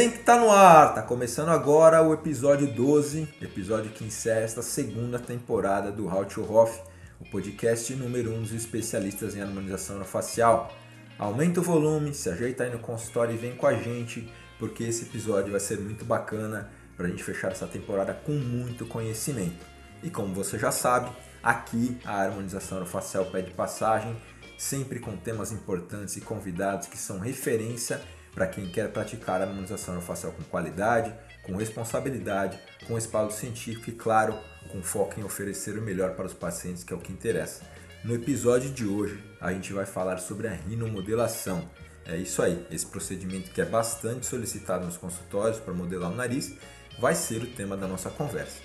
Vem que tá no ar, tá começando agora o episódio 12, episódio que encerra esta segunda temporada do How to Hoff, o podcast número 1 um dos especialistas em harmonização facial. Aumenta o volume, se ajeita aí no consultório e vem com a gente, porque esse episódio vai ser muito bacana para a gente fechar essa temporada com muito conhecimento. E como você já sabe, aqui a harmonização facial pede passagem, sempre com temas importantes e convidados que são referência para quem quer praticar a harmonização facial com qualidade, com responsabilidade, com espaço científico e, claro, com foco em oferecer o melhor para os pacientes, que é o que interessa. No episódio de hoje, a gente vai falar sobre a rinomodelação. É isso aí, esse procedimento que é bastante solicitado nos consultórios para modelar o nariz, vai ser o tema da nossa conversa.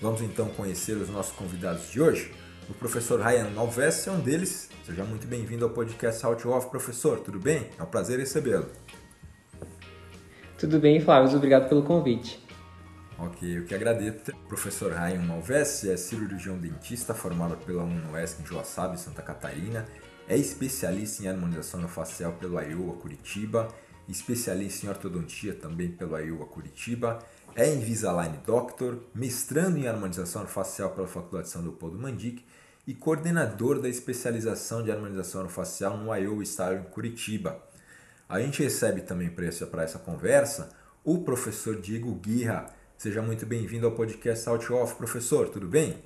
Vamos então conhecer os nossos convidados de hoje? O professor Ryan Alves é um deles. Seja muito bem-vindo ao podcast How to Off, professor. Tudo bem? É um prazer recebê-lo. Tudo bem, Flávio. Obrigado pelo convite. Ok, eu que agradeço. Professor Ryan Malves é cirurgião dentista formado pela UNOESC em Joaçaba, Santa Catarina. É especialista em harmonização facial pelo Iowa Curitiba. Especialista em ortodontia também pelo Iowa Curitiba. É Invisalign Doctor, mestrando em harmonização facial pela Faculdade de São Leopoldo Mandic e coordenador da especialização de harmonização facial no Iowa Style em Curitiba. A gente recebe também para essa, conversa o professor Diego Guirra. Seja muito bem-vindo ao podcast Out Off, professor, tudo bem?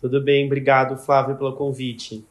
Tudo bem, obrigado Flávio pelo convite.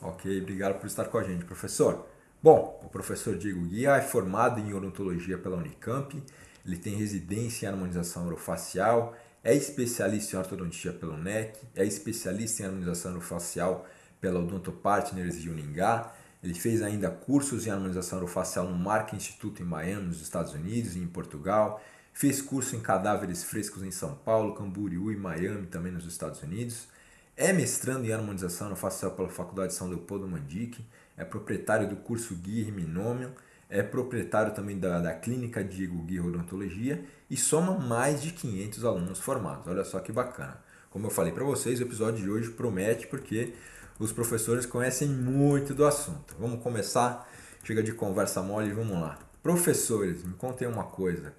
Ok, obrigado por estar com a gente, professor. Bom, o professor Diego Guia é formado em odontologia pela Unicamp, ele tem residência em harmonização orofacial, é especialista em ortodontia pelo NEC, é especialista em harmonização orofacial pela Odonto Partners de Uningá, ele fez ainda cursos em harmonização orofacial no Mark Institute em Miami, nos Estados Unidos e em Portugal. Fez curso em cadáveres frescos em São Paulo, Camboriú e Miami, também nos Estados Unidos. É mestrando em harmonização orofacial pela Faculdade de São Leopoldo Mandique. É proprietário do curso Guia Minômio. É proprietário também da, da Clínica Diego Guia Odontologia e soma mais de 500 alunos formados. Olha só que bacana. Como eu falei para vocês, o episódio de hoje promete porque os professores conhecem muito do assunto. Vamos começar? Chega de conversa mole vamos lá. Professores, me contem uma coisa.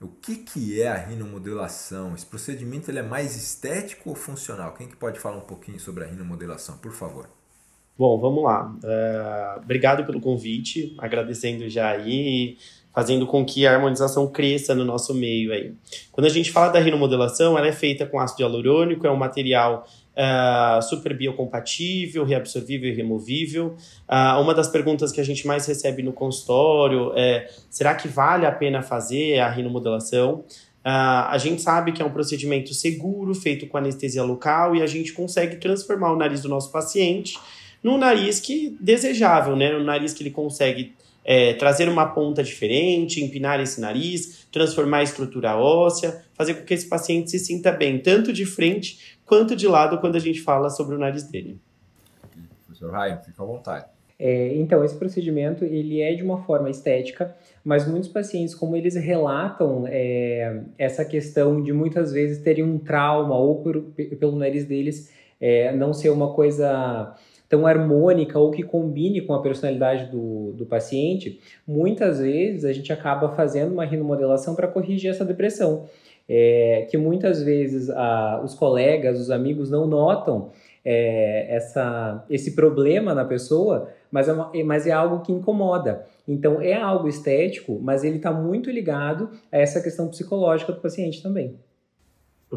O que, que é a rinomodelação? Esse procedimento ele é mais estético ou funcional? Quem que pode falar um pouquinho sobre a rinomodelação, por favor? Bom, vamos lá. Uh, obrigado pelo convite, agradecendo já aí, fazendo com que a harmonização cresça no nosso meio aí. Quando a gente fala da rinomodelação, ela é feita com ácido hialurônico, é um material uh, super biocompatível, reabsorvível e removível. Uh, uma das perguntas que a gente mais recebe no consultório é: será que vale a pena fazer a rinomodelação? Uh, a gente sabe que é um procedimento seguro, feito com anestesia local, e a gente consegue transformar o nariz do nosso paciente num nariz que desejável, né? Um nariz que ele consegue é, trazer uma ponta diferente, empinar esse nariz, transformar a estrutura óssea, fazer com que esse paciente se sinta bem, tanto de frente quanto de lado quando a gente fala sobre o nariz dele. Professor Ryan, fica à vontade. É, então, esse procedimento ele é de uma forma estética, mas muitos pacientes, como eles relatam é, essa questão de muitas vezes terem um trauma ou por, pelo nariz deles é, não ser uma coisa tão harmônica ou que combine com a personalidade do, do paciente, muitas vezes a gente acaba fazendo uma rinomodelação para corrigir essa depressão. É, que muitas vezes a, os colegas, os amigos não notam é, essa, esse problema na pessoa, mas é, uma, mas é algo que incomoda. Então é algo estético, mas ele está muito ligado a essa questão psicológica do paciente também.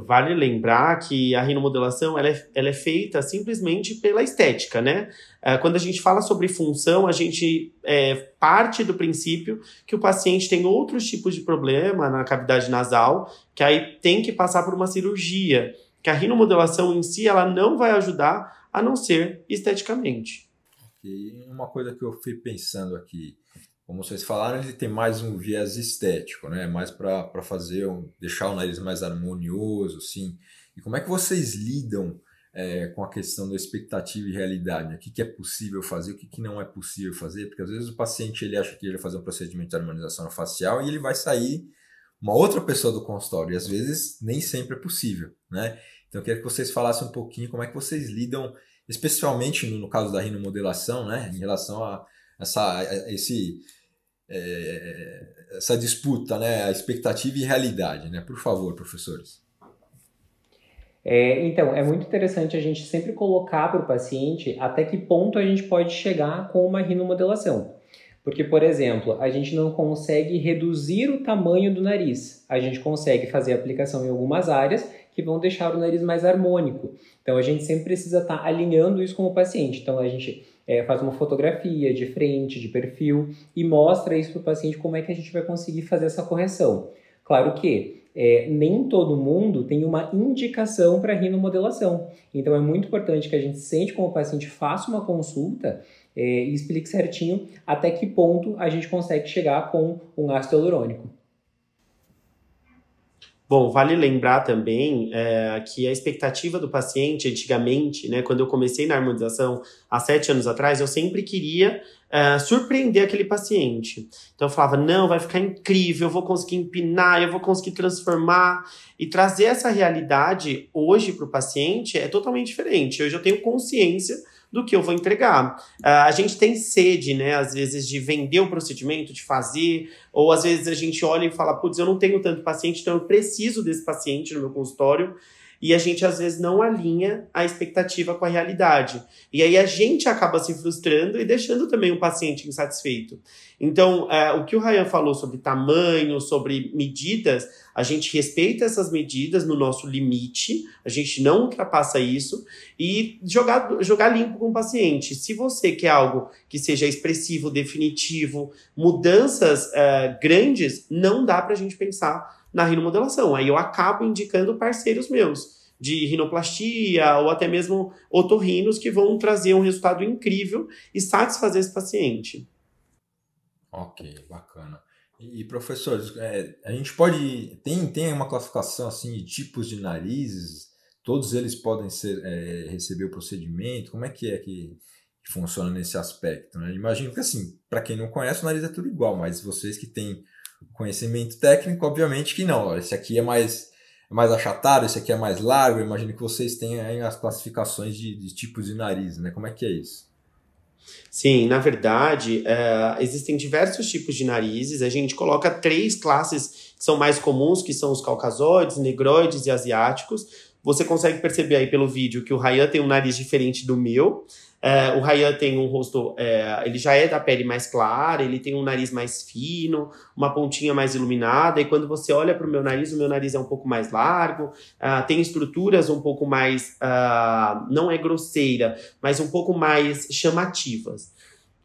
Vale lembrar que a rinomodelação ela é, ela é feita simplesmente pela estética, né? É, quando a gente fala sobre função, a gente é, parte do princípio que o paciente tem outros tipos de problema na cavidade nasal, que aí tem que passar por uma cirurgia, que a rinomodelação em si ela não vai ajudar a não ser esteticamente. Uma coisa que eu fui pensando aqui, como vocês falaram, ele tem mais um viés estético, né? Mais para fazer um, deixar o nariz mais harmonioso, sim. E como é que vocês lidam é, com a questão da expectativa e realidade? Né? O que, que é possível fazer, o que, que não é possível fazer? Porque às vezes o paciente ele acha que ele vai fazer um procedimento de harmonização facial e ele vai sair uma outra pessoa do consultório. E às vezes nem sempre é possível, né? Então eu queria que vocês falassem um pouquinho como é que vocês lidam, especialmente no, no caso da rinomodelação, né? Em relação a essa, a esse é, essa disputa, né? A expectativa e realidade, né? Por favor, professores. É, então, é muito interessante a gente sempre colocar para o paciente até que ponto a gente pode chegar com uma rinomodelação. Porque, por exemplo, a gente não consegue reduzir o tamanho do nariz. A gente consegue fazer aplicação em algumas áreas que vão deixar o nariz mais harmônico. Então, a gente sempre precisa estar tá alinhando isso com o paciente. Então, a gente é, faz uma fotografia de frente, de perfil e mostra isso para o paciente como é que a gente vai conseguir fazer essa correção. Claro que é, nem todo mundo tem uma indicação para rinomodelação. Então é muito importante que a gente sente com o paciente, faça uma consulta é, e explique certinho até que ponto a gente consegue chegar com um ácido hialurônico. Bom, vale lembrar também é, que a expectativa do paciente, antigamente, né, quando eu comecei na harmonização há sete anos atrás, eu sempre queria é, surpreender aquele paciente. Então eu falava, não, vai ficar incrível, eu vou conseguir empinar, eu vou conseguir transformar. E trazer essa realidade hoje para o paciente é totalmente diferente. Hoje eu tenho consciência do que eu vou entregar. Uh, a gente tem sede, né, às vezes, de vender o procedimento, de fazer, ou às vezes a gente olha e fala, putz, eu não tenho tanto paciente, então eu preciso desse paciente no meu consultório e a gente às vezes não alinha a expectativa com a realidade. E aí a gente acaba se frustrando e deixando também o paciente insatisfeito. Então, é, o que o Ryan falou sobre tamanho, sobre medidas, a gente respeita essas medidas no nosso limite, a gente não ultrapassa isso e jogar, jogar limpo com o paciente. Se você quer algo que seja expressivo, definitivo, mudanças é, grandes, não dá para a gente pensar na rinomodelação. Aí eu acabo indicando parceiros meus de rinoplastia ou até mesmo otorrinos que vão trazer um resultado incrível e satisfazer esse paciente. Ok, bacana. E, professores, é, a gente pode. Tem, tem uma classificação assim de tipos de narizes? Todos eles podem ser, é, receber o procedimento? Como é que é que, que funciona nesse aspecto? Né? Imagino que, assim, para quem não conhece, o nariz é tudo igual, mas vocês que têm Conhecimento técnico, obviamente que não. Esse aqui é mais, é mais achatado, esse aqui é mais largo. Eu imagino que vocês aí as classificações de, de tipos de nariz, né? Como é que é isso? Sim, na verdade, é, existem diversos tipos de narizes. A gente coloca três classes que são mais comuns, que são os caucasoides, negroides e asiáticos. Você consegue perceber aí pelo vídeo que o Ryan tem um nariz diferente do meu. É, o Ryan tem um rosto, é, ele já é da pele mais clara, ele tem um nariz mais fino, uma pontinha mais iluminada, e quando você olha para o meu nariz, o meu nariz é um pouco mais largo, uh, tem estruturas um pouco mais, uh, não é grosseira, mas um pouco mais chamativas.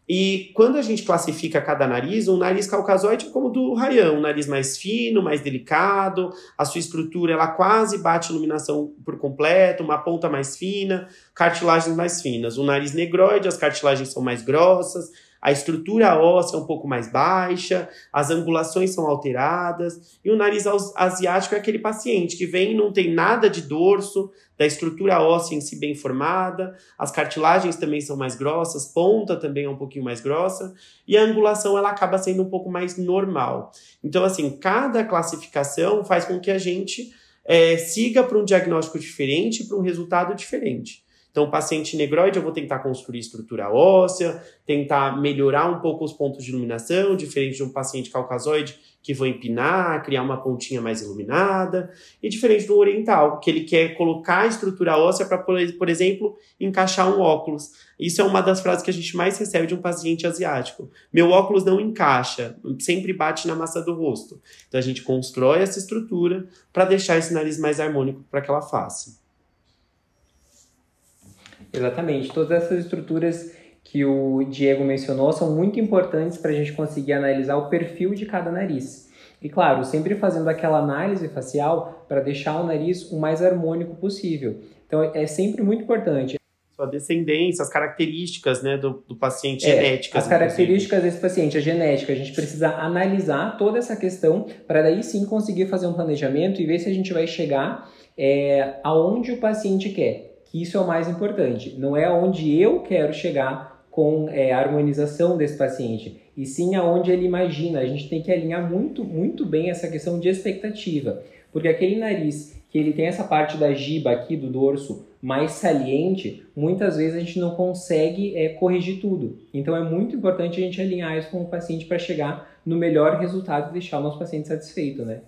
E quando a gente classifica cada nariz, um nariz caucasoide é como o do Ryan, um nariz mais fino, mais delicado, a sua estrutura ela quase bate iluminação por completo, uma ponta mais fina, cartilagens mais finas. O nariz negroide, as cartilagens são mais grossas, a estrutura óssea é um pouco mais baixa, as angulações são alteradas, e o nariz asiático é aquele paciente que vem e não tem nada de dorso, da estrutura óssea em si bem formada, as cartilagens também são mais grossas, ponta também é um pouquinho mais grossa, e a angulação ela acaba sendo um pouco mais normal. Então, assim, cada classificação faz com que a gente é, siga para um diagnóstico diferente, para um resultado diferente. Então, paciente negroide, eu vou tentar construir estrutura óssea, tentar melhorar um pouco os pontos de iluminação, diferente de um paciente caucasoide que vou empinar, criar uma pontinha mais iluminada, e diferente do oriental, que ele quer colocar a estrutura óssea para, por exemplo, encaixar um óculos. Isso é uma das frases que a gente mais recebe de um paciente asiático. Meu óculos não encaixa, sempre bate na massa do rosto. Então a gente constrói essa estrutura para deixar esse nariz mais harmônico para aquela face. Exatamente. Todas essas estruturas que o Diego mencionou são muito importantes para a gente conseguir analisar o perfil de cada nariz. E claro, sempre fazendo aquela análise facial para deixar o nariz o mais harmônico possível. Então é sempre muito importante. Sua descendência, as características né, do, do paciente, é, genéticas. As características desse paciente, a genética, a gente precisa analisar toda essa questão para daí sim conseguir fazer um planejamento e ver se a gente vai chegar é, aonde o paciente quer que isso é o mais importante. Não é aonde eu quero chegar com é, a harmonização desse paciente, e sim aonde ele imagina. A gente tem que alinhar muito, muito bem essa questão de expectativa, porque aquele nariz que ele tem essa parte da giba aqui do dorso mais saliente, muitas vezes a gente não consegue é, corrigir tudo. Então é muito importante a gente alinhar isso com o paciente para chegar no melhor resultado e deixar o nosso paciente satisfeito, né?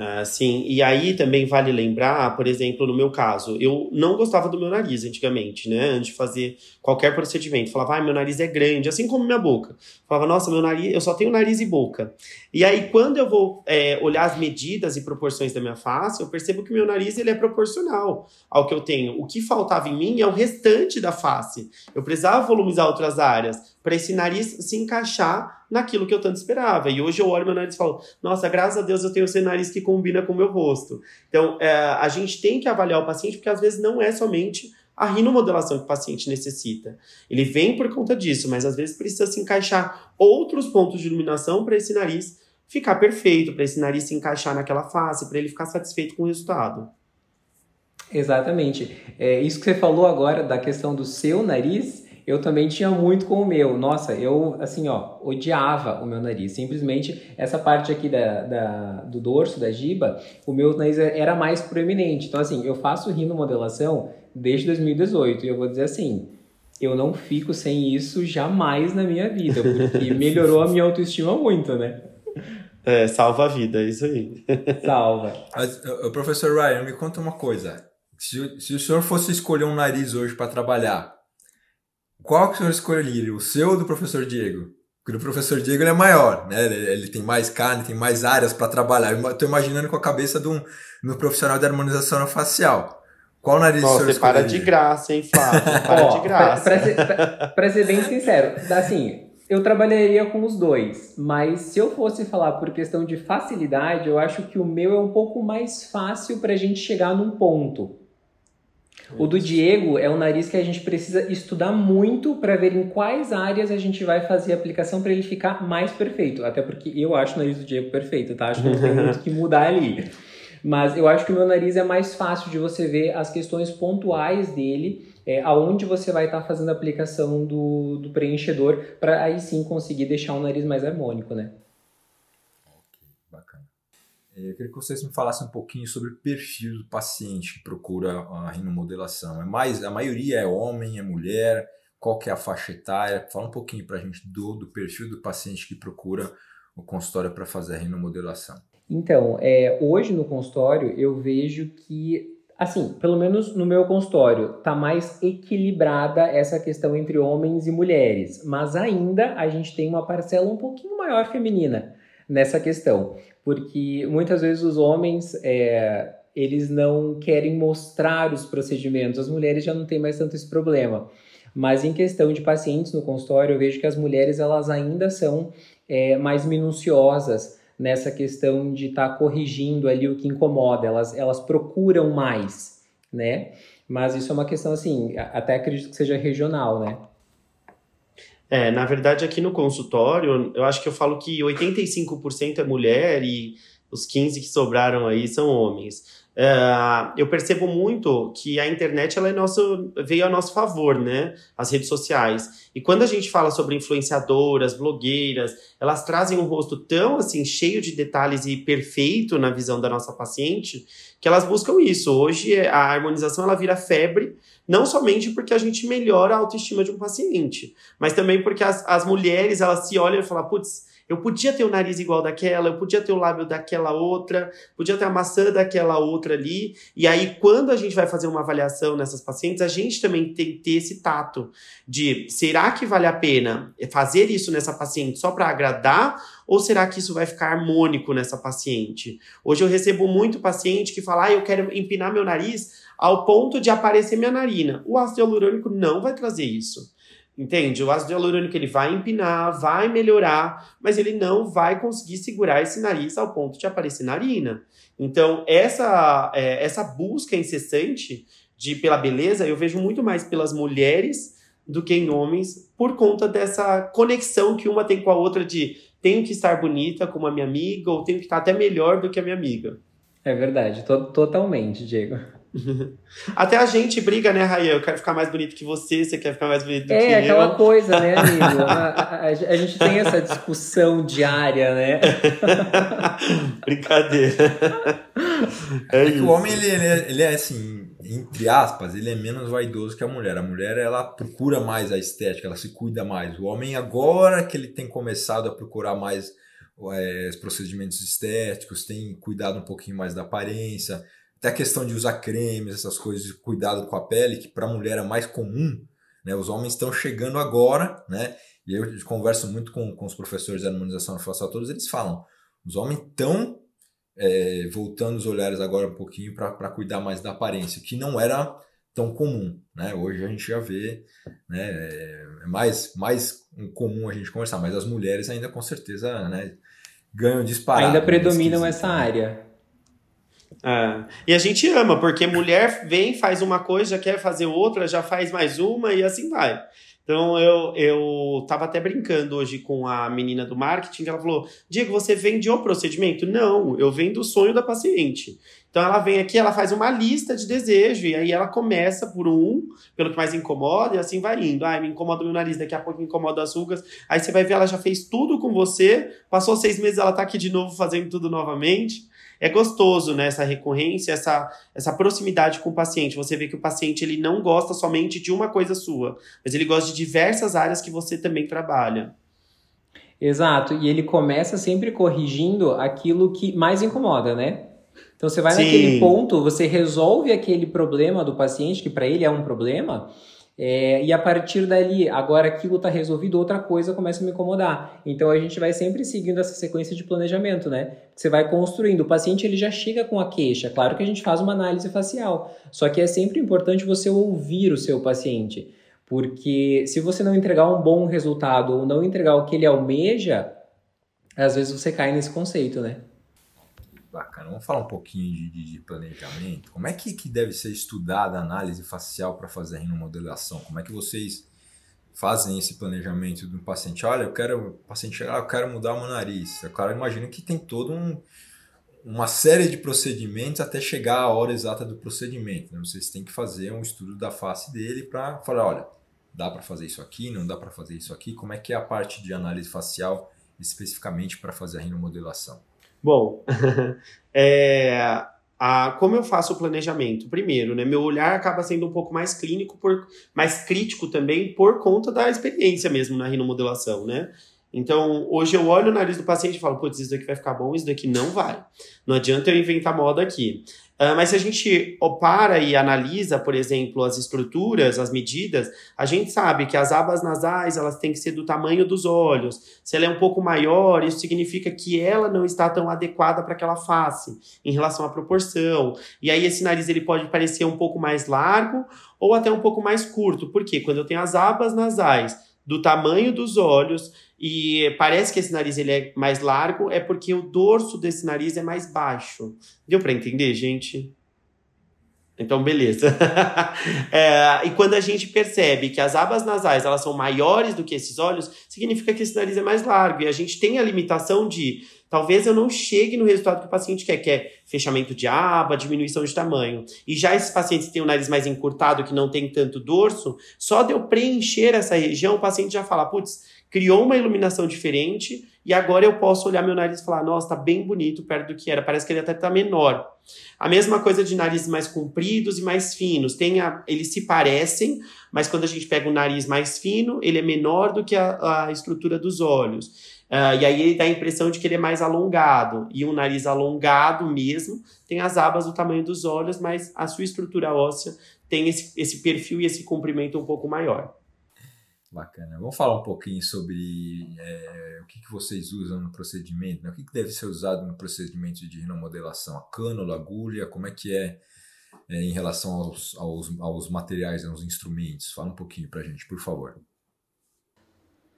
Ah, sim, e aí também vale lembrar, por exemplo, no meu caso, eu não gostava do meu nariz antigamente, né? Antes de fazer qualquer procedimento. Falava, ah, meu nariz é grande, assim como minha boca. Falava, nossa, meu nariz, eu só tenho nariz e boca. E aí, quando eu vou é, olhar as medidas e proporções da minha face, eu percebo que meu nariz ele é proporcional ao que eu tenho. O que faltava em mim é o restante da face. Eu precisava volumizar outras áreas para esse nariz se encaixar naquilo que eu tanto esperava. E hoje eu olho meu nariz e falo, nossa, graças a Deus eu tenho esse nariz que combina com o meu rosto. Então, é, a gente tem que avaliar o paciente, porque às vezes não é somente a rinomodelação que o paciente necessita. Ele vem por conta disso, mas às vezes precisa se encaixar outros pontos de iluminação para esse nariz ficar perfeito, para esse nariz se encaixar naquela face, para ele ficar satisfeito com o resultado. Exatamente. É, isso que você falou agora da questão do seu nariz eu também tinha muito com o meu. Nossa, eu, assim, ó, odiava o meu nariz. Simplesmente essa parte aqui da, da, do dorso, da giba, o meu nariz era mais proeminente. Então, assim, eu faço rinomodelação desde 2018 e eu vou dizer assim, eu não fico sem isso jamais na minha vida, porque melhorou a minha autoestima muito, né? É, salva a vida, é isso aí. Salva. Professor Ryan, me conta uma coisa. Se, se o senhor fosse escolher um nariz hoje para trabalhar, qual que o senhor escolheria? O seu ou do professor Diego? Porque o professor Diego é maior, né? Ele, ele, tem mais carne, tem mais áreas para trabalhar. Estou imaginando com a cabeça de um, de um profissional de harmonização facial. Qual nariz Nossa, você para de graça, hein, Flávio? Para de graça. Para ser, pra ser bem sincero, assim, eu trabalharia com os dois, mas se eu fosse falar por questão de facilidade, eu acho que o meu é um pouco mais fácil para a gente chegar num ponto. O do Diego é um nariz que a gente precisa estudar muito para ver em quais áreas a gente vai fazer a aplicação para ele ficar mais perfeito. Até porque eu acho o nariz do Diego perfeito, tá? Acho que não tem muito que mudar ali. Mas eu acho que o meu nariz é mais fácil de você ver as questões pontuais dele, é, aonde você vai estar tá fazendo a aplicação do, do preenchedor, para aí sim conseguir deixar o nariz mais harmônico, né? É, eu queria que vocês me falassem um pouquinho sobre o perfil do paciente que procura a rinomodelação. É mais, a maioria é homem, é mulher? Qual que é a faixa etária? Fala um pouquinho para a gente do, do perfil do paciente que procura o consultório para fazer a rinomodelação. Então, é, hoje no consultório eu vejo que, assim, pelo menos no meu consultório, tá mais equilibrada essa questão entre homens e mulheres, mas ainda a gente tem uma parcela um pouquinho maior feminina nessa questão porque muitas vezes os homens é, eles não querem mostrar os procedimentos, as mulheres já não têm mais tanto esse problema. Mas em questão de pacientes no consultório, eu vejo que as mulheres elas ainda são é, mais minuciosas nessa questão de estar tá corrigindo ali o que incomoda, elas, elas procuram mais, né? Mas isso é uma questão assim, até acredito que seja regional, né? É, na verdade, aqui no consultório, eu acho que eu falo que 85% é mulher e os 15 que sobraram aí são homens. Uh, eu percebo muito que a internet ela é nosso, veio a nosso favor, né? As redes sociais. E quando a gente fala sobre influenciadoras, blogueiras, elas trazem um rosto tão assim cheio de detalhes e perfeito na visão da nossa paciente que elas buscam isso. Hoje a harmonização ela vira febre, não somente porque a gente melhora a autoestima de um paciente, mas também porque as, as mulheres elas se olham e falam, putz, eu podia ter o nariz igual daquela, eu podia ter o lábio daquela outra, podia ter a maçã daquela outra ali. E aí, quando a gente vai fazer uma avaliação nessas pacientes, a gente também tem que ter esse tato de será que vale a pena fazer isso nessa paciente só para agradar? Ou será que isso vai ficar harmônico nessa paciente? Hoje eu recebo muito paciente que fala, ah, eu quero empinar meu nariz ao ponto de aparecer minha narina. O ácido hialurônico não vai trazer isso. Entende? O ácido hialurônico ele vai empinar, vai melhorar, mas ele não vai conseguir segurar esse nariz ao ponto de aparecer narina. Então, essa, é, essa busca incessante de pela beleza, eu vejo muito mais pelas mulheres do que em homens, por conta dessa conexão que uma tem com a outra de tenho que estar bonita como a minha amiga, ou tenho que estar até melhor do que a minha amiga. É verdade, to totalmente, Diego. Até a gente briga, né, Raia? Eu quero ficar mais bonito que você, você quer ficar mais bonito do é, que eu. É, aquela coisa, né, amigo? A, a, a, gente tem essa discussão diária, né? Brincadeira. É, é que o homem, ele, ele, é, ele é assim, entre aspas, ele é menos vaidoso que a mulher. A mulher, ela procura mais a estética, ela se cuida mais. O homem, agora que ele tem começado a procurar mais é, os procedimentos estéticos, tem cuidado um pouquinho mais da aparência, até a questão de usar cremes, essas coisas de cuidado com a pele, que para a mulher é mais comum, né? Os homens estão chegando agora, né? E eu converso muito com, com os professores de harmonização facial, todos eles falam, os homens estão é, voltando os olhares agora um pouquinho para cuidar mais da aparência, que não era tão comum, né? Hoje a gente já vê, né? É mais, mais comum a gente conversar, mas as mulheres ainda com certeza, né? Ganham disparado. Ainda predominam essa área. É. E a gente ama, porque mulher vem, faz uma coisa, já quer fazer outra, já faz mais uma e assim vai. Então eu, eu tava até brincando hoje com a menina do marketing, ela falou: Diego, você vende o procedimento? Não, eu vendo o sonho da paciente. Então ela vem aqui, ela faz uma lista de desejo, e aí ela começa por um, pelo que mais incomoda, e assim vai indo. Ai, me incomoda o meu nariz, daqui a pouco me incomoda as rugas. Aí você vai ver, ela já fez tudo com você, passou seis meses, ela tá aqui de novo fazendo tudo novamente é gostoso, né? Essa recorrência, essa, essa proximidade com o paciente. Você vê que o paciente ele não gosta somente de uma coisa sua, mas ele gosta de diversas áreas que você também trabalha. Exato, e ele começa sempre corrigindo aquilo que mais incomoda, né? Então você vai Sim. naquele ponto, você resolve aquele problema do paciente, que para ele é um problema, é, e a partir dali, agora aquilo está resolvido, outra coisa começa a me incomodar. Então a gente vai sempre seguindo essa sequência de planejamento, né? Você vai construindo. O paciente ele já chega com a queixa. Claro que a gente faz uma análise facial, só que é sempre importante você ouvir o seu paciente, porque se você não entregar um bom resultado ou não entregar o que ele almeja, às vezes você cai nesse conceito, né? Bacana. Vamos falar um pouquinho de, de, de planejamento. Como é que, que deve ser estudada a análise facial para fazer a rinomodelação? Como é que vocês fazem esse planejamento do paciente? Olha, eu quero, o paciente chegar, eu quero mudar o meu nariz. O cara imagina que tem todo um, uma série de procedimentos até chegar à hora exata do procedimento. Né? Vocês têm que fazer um estudo da face dele para falar, olha, dá para fazer isso aqui, não dá para fazer isso aqui. Como é que é a parte de análise facial especificamente para fazer a rinomodelação? Bom, é, a, como eu faço o planejamento? Primeiro, né, meu olhar acaba sendo um pouco mais clínico, por, mais crítico também, por conta da experiência mesmo na rinomodelação, né? Então, hoje eu olho o nariz do paciente e falo, putz, isso daqui vai ficar bom, isso daqui não vai. Não adianta eu inventar moda aqui. Uh, mas se a gente para e analisa, por exemplo, as estruturas, as medidas, a gente sabe que as abas nasais elas têm que ser do tamanho dos olhos. Se ela é um pouco maior, isso significa que ela não está tão adequada para aquela face em relação à proporção. E aí esse nariz ele pode parecer um pouco mais largo ou até um pouco mais curto. Porque quando eu tenho as abas nasais do tamanho dos olhos e parece que esse nariz ele é mais largo, é porque o dorso desse nariz é mais baixo. Deu para entender, gente? Então, beleza. é, e quando a gente percebe que as abas nasais elas são maiores do que esses olhos, significa que esse nariz é mais largo. E a gente tem a limitação de talvez eu não chegue no resultado que o paciente quer, que é fechamento de aba, diminuição de tamanho. E já esses pacientes que têm o nariz mais encurtado, que não tem tanto dorso, só de eu preencher essa região, o paciente já fala, putz, criou uma iluminação diferente e agora eu posso olhar meu nariz e falar, nossa, tá bem bonito perto do que era, parece que ele até tá menor. A mesma coisa de narizes mais compridos e mais finos. Tem a, eles se parecem, mas quando a gente pega o nariz mais fino, ele é menor do que a, a estrutura dos olhos. Uh, e aí ele dá a impressão de que ele é mais alongado. E um nariz alongado mesmo tem as abas do tamanho dos olhos, mas a sua estrutura óssea tem esse, esse perfil e esse comprimento um pouco maior. Bacana. Vamos falar um pouquinho sobre é, o que, que vocês usam no procedimento, né? o que, que deve ser usado no procedimento de rinomodelação, a cânula, a agulha, como é que é, é em relação aos, aos, aos materiais, aos instrumentos. Fala um pouquinho para a gente, por favor.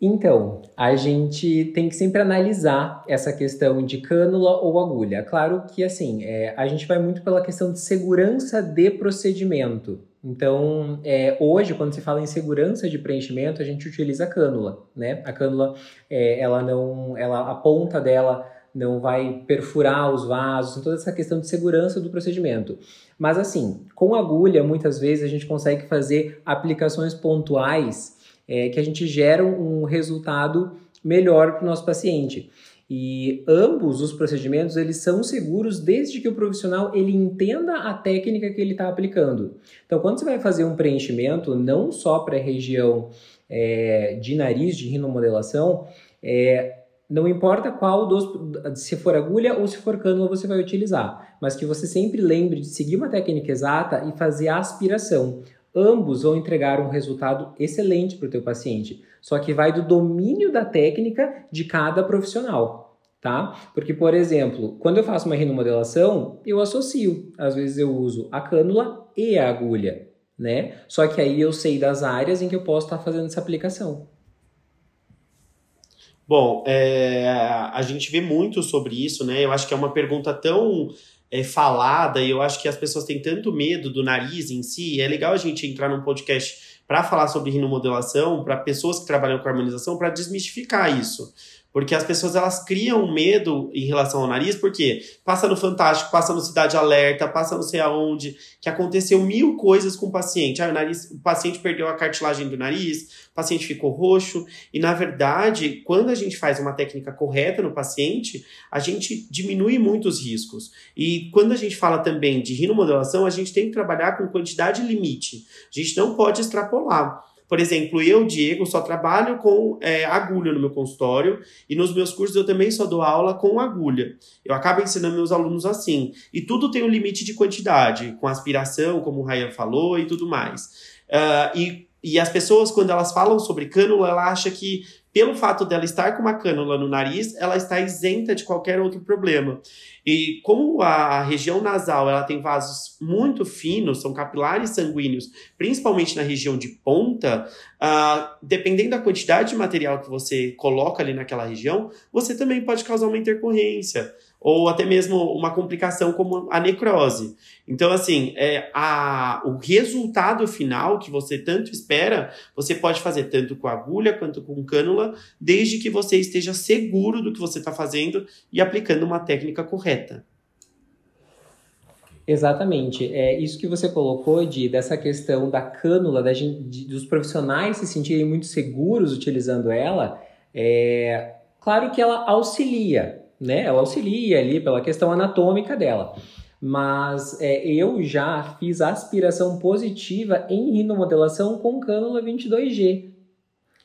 Então, a gente tem que sempre analisar essa questão de cânula ou agulha. Claro que, assim, é, a gente vai muito pela questão de segurança de procedimento. Então, é, hoje, quando se fala em segurança de preenchimento, a gente utiliza a cânula, né? A cânula, é, ela não, ela, a ponta dela não vai perfurar os vasos, toda essa questão de segurança do procedimento. Mas assim, com agulha, muitas vezes a gente consegue fazer aplicações pontuais é, que a gente gera um resultado melhor para o nosso paciente. E ambos os procedimentos eles são seguros desde que o profissional ele entenda a técnica que ele está aplicando. Então, quando você vai fazer um preenchimento, não só para a região é, de nariz, de rinomodelação, é, não importa qual dos, se for agulha ou se for cânula você vai utilizar, mas que você sempre lembre de seguir uma técnica exata e fazer a aspiração. Ambos vão entregar um resultado excelente para o teu paciente, só que vai do domínio da técnica de cada profissional, tá? Porque, por exemplo, quando eu faço uma rinomodelação, eu associo. Às vezes eu uso a cânula e a agulha, né? Só que aí eu sei das áreas em que eu posso estar fazendo essa aplicação. Bom, é, a gente vê muito sobre isso, né? Eu acho que é uma pergunta tão é, falada e eu acho que as pessoas têm tanto medo do nariz em si. É legal a gente entrar num podcast para falar sobre rinomodelação, para pessoas que trabalham com harmonização, para desmistificar isso. Porque as pessoas elas criam medo em relação ao nariz, porque passa no Fantástico, passa no Cidade Alerta, passa não sei aonde, que aconteceu mil coisas com o paciente. Ah, o, nariz, o paciente perdeu a cartilagem do nariz, o paciente ficou roxo. E na verdade, quando a gente faz uma técnica correta no paciente, a gente diminui muitos riscos. E quando a gente fala também de rinomodelação, a gente tem que trabalhar com quantidade limite. A gente não pode extrapolar. Por exemplo, eu, Diego, só trabalho com é, agulha no meu consultório e nos meus cursos eu também só dou aula com agulha. Eu acabo ensinando meus alunos assim. E tudo tem um limite de quantidade, com aspiração, como o Ryan falou e tudo mais. Uh, e, e as pessoas, quando elas falam sobre cânula, ela acha que pelo fato dela estar com uma cânula no nariz, ela está isenta de qualquer outro problema. E como a região nasal ela tem vasos muito finos, são capilares sanguíneos, principalmente na região de ponta, uh, dependendo da quantidade de material que você coloca ali naquela região, você também pode causar uma intercorrência ou até mesmo uma complicação como a necrose. Então, assim, é, a, o resultado final que você tanto espera, você pode fazer tanto com agulha quanto com cânula, desde que você esteja seguro do que você está fazendo e aplicando uma técnica correta. Exatamente. É isso que você colocou de dessa questão da cânula, da gente, de, dos profissionais se sentirem muito seguros utilizando ela. É claro que ela auxilia, né? Ela auxilia ali pela questão anatômica dela. Mas é, eu já fiz aspiração positiva em rinomodelação com cânula 22G.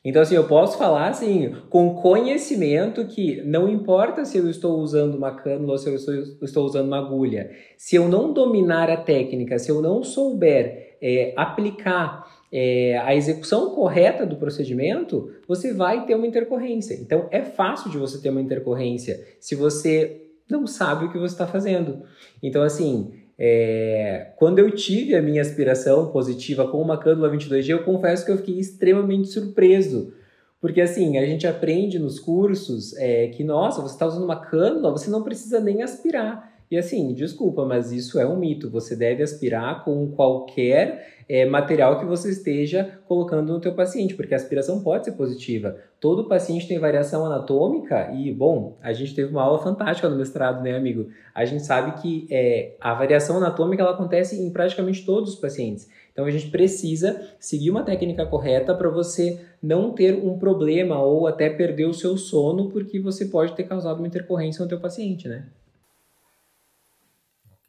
Então, assim, eu posso falar, assim, com conhecimento que não importa se eu estou usando uma cânula ou se eu estou, estou usando uma agulha, se eu não dominar a técnica, se eu não souber é, aplicar é, a execução correta do procedimento, você vai ter uma intercorrência. Então, é fácil de você ter uma intercorrência se você não sabe o que você está fazendo. Então, assim, é, quando eu tive a minha aspiração positiva com uma cânula 22G, eu confesso que eu fiquei extremamente surpreso. Porque assim, a gente aprende nos cursos é, que, nossa, você está usando uma cânula, você não precisa nem aspirar. E assim, desculpa, mas isso é um mito. Você deve aspirar com qualquer é, material que você esteja colocando no teu paciente, porque a aspiração pode ser positiva. Todo paciente tem variação anatômica e, bom, a gente teve uma aula fantástica no mestrado, né, amigo? A gente sabe que é, a variação anatômica ela acontece em praticamente todos os pacientes. Então a gente precisa seguir uma técnica correta para você não ter um problema ou até perder o seu sono, porque você pode ter causado uma intercorrência no teu paciente, né?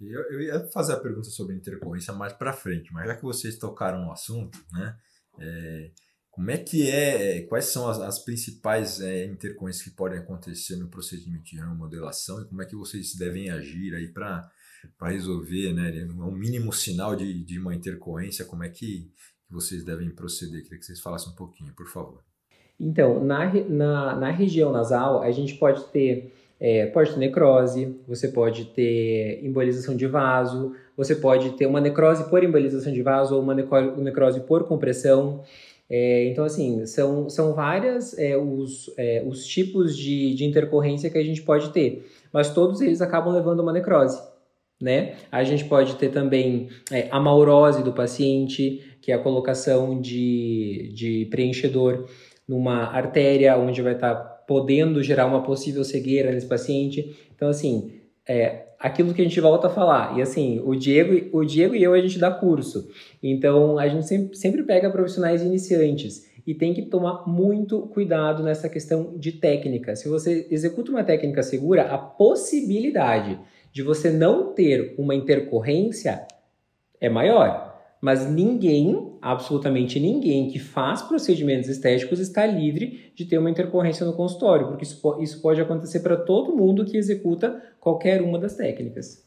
Eu, eu ia fazer a pergunta sobre intercorrência mais para frente, mas já que vocês tocaram no assunto, né? É, como é que é, quais são as, as principais é, intercorrências que podem acontecer no procedimento de remodelação e como é que vocês devem agir aí para resolver, né? Um mínimo sinal de, de uma intercorrência, como é que vocês devem proceder? Queria que vocês falassem um pouquinho, por favor. Então, na, na, na região nasal, a gente pode ter é, pode ter necrose, você pode ter embolização de vaso, você pode ter uma necrose por embolização de vaso ou uma necrose por compressão. É, então, assim, são, são várias é, os, é, os tipos de, de intercorrência que a gente pode ter, mas todos eles acabam levando a uma necrose. Né? A gente pode ter também é, a maurose do paciente, que é a colocação de, de preenchedor numa artéria onde vai estar tá podendo gerar uma possível cegueira nesse paciente. Então, assim, é aquilo que a gente volta a falar. E assim, o Diego, o Diego e eu, a gente dá curso. Então, a gente sempre, sempre pega profissionais iniciantes. e tem que tomar muito cuidado nessa questão de técnica. Se você executa uma técnica segura, a possibilidade de você não ter uma intercorrência é maior. Mas ninguém, absolutamente ninguém que faz procedimentos estéticos está livre de ter uma intercorrência no consultório, porque isso, pode acontecer para todo mundo que executa qualquer uma das técnicas.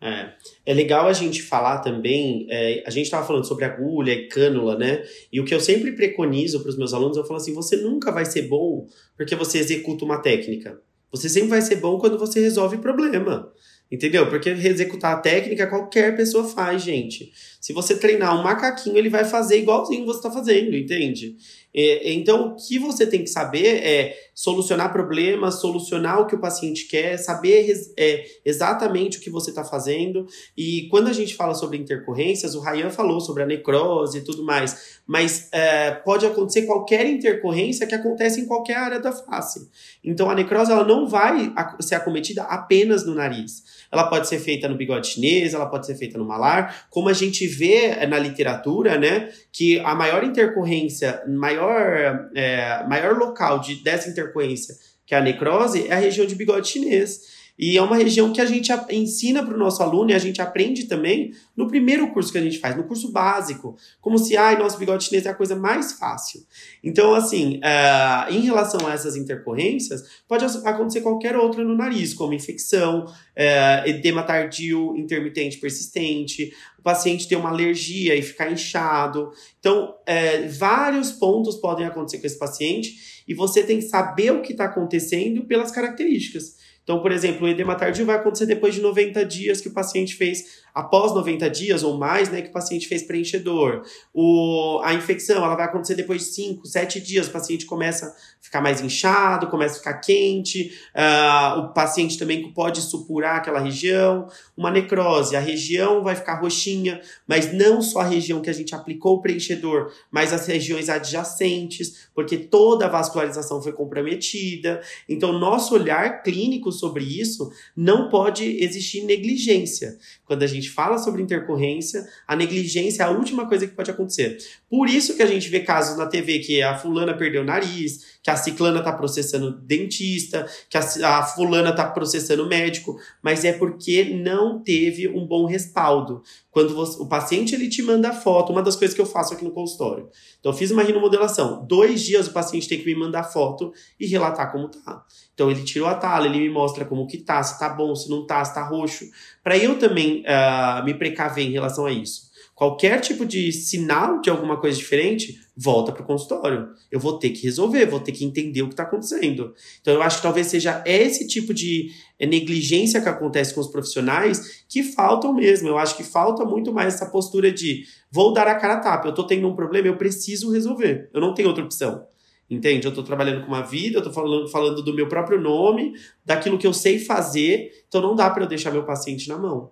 É. é legal a gente falar também, é, a gente estava falando sobre agulha e cânula, né? E o que eu sempre preconizo para os meus alunos, eu falo assim, você nunca vai ser bom porque você executa uma técnica. Você sempre vai ser bom quando você resolve problema. Entendeu? Porque executar a técnica qualquer pessoa faz, gente. Se você treinar um macaquinho, ele vai fazer igualzinho você está fazendo, entende? É, então, o que você tem que saber é solucionar problemas, solucionar o que o paciente quer, saber é, exatamente o que você está fazendo. E quando a gente fala sobre intercorrências, o Ryan falou sobre a necrose e tudo mais, mas é, pode acontecer qualquer intercorrência que acontece em qualquer área da face. Então, a necrose ela não vai ser acometida apenas no nariz. Ela pode ser feita no bigode chinês, ela pode ser feita no malar, como a gente vê na literatura, né, que a maior intercorrência, maior, é, maior local de, dessa intercorrência, que é a necrose, é a região de bigode chinês. E é uma região que a gente ensina para o nosso aluno e a gente aprende também no primeiro curso que a gente faz, no curso básico. Como se, ai, nosso bigode chinês é a coisa mais fácil. Então, assim, uh, em relação a essas intercorrências, pode acontecer qualquer outra no nariz, como infecção, uh, edema tardio, intermitente persistente, o paciente ter uma alergia e ficar inchado. Então, uh, vários pontos podem acontecer com esse paciente e você tem que saber o que está acontecendo pelas características. Então, por exemplo, o edema tardio vai acontecer depois de 90 dias que o paciente fez após 90 dias ou mais, né, que o paciente fez preenchedor. O, a infecção, ela vai acontecer depois de 5, 7 dias, o paciente começa a ficar mais inchado, começa a ficar quente, uh, o paciente também pode supurar aquela região. Uma necrose, a região vai ficar roxinha, mas não só a região que a gente aplicou o preenchedor, mas as regiões adjacentes, porque toda a vascularização foi comprometida. Então, nosso olhar clínico sobre isso não pode existir negligência. Quando a gente gente fala sobre intercorrência, a negligência é a última coisa que pode acontecer. Por isso que a gente vê casos na TV que a fulana perdeu o nariz, que a ciclana tá processando dentista, que a, a fulana tá processando médico, mas é porque não teve um bom respaldo. Quando você, o paciente ele te manda foto, uma das coisas que eu faço aqui no consultório. Então, eu fiz uma rinomodelação. Dois dias o paciente tem que me mandar foto e relatar como tá. Então, ele tirou a tala, ele me mostra como que tá, se tá bom, se não tá, se tá roxo. para eu também uh, me precaver em relação a isso qualquer tipo de sinal de alguma coisa diferente, volta para o consultório. Eu vou ter que resolver, vou ter que entender o que está acontecendo. Então, eu acho que talvez seja esse tipo de eh, negligência que acontece com os profissionais que faltam mesmo. Eu acho que falta muito mais essa postura de vou dar a cara a tapa, eu estou tendo um problema, eu preciso resolver. Eu não tenho outra opção. Entende? Eu estou trabalhando com uma vida, eu estou falando, falando do meu próprio nome, daquilo que eu sei fazer, então não dá para eu deixar meu paciente na mão.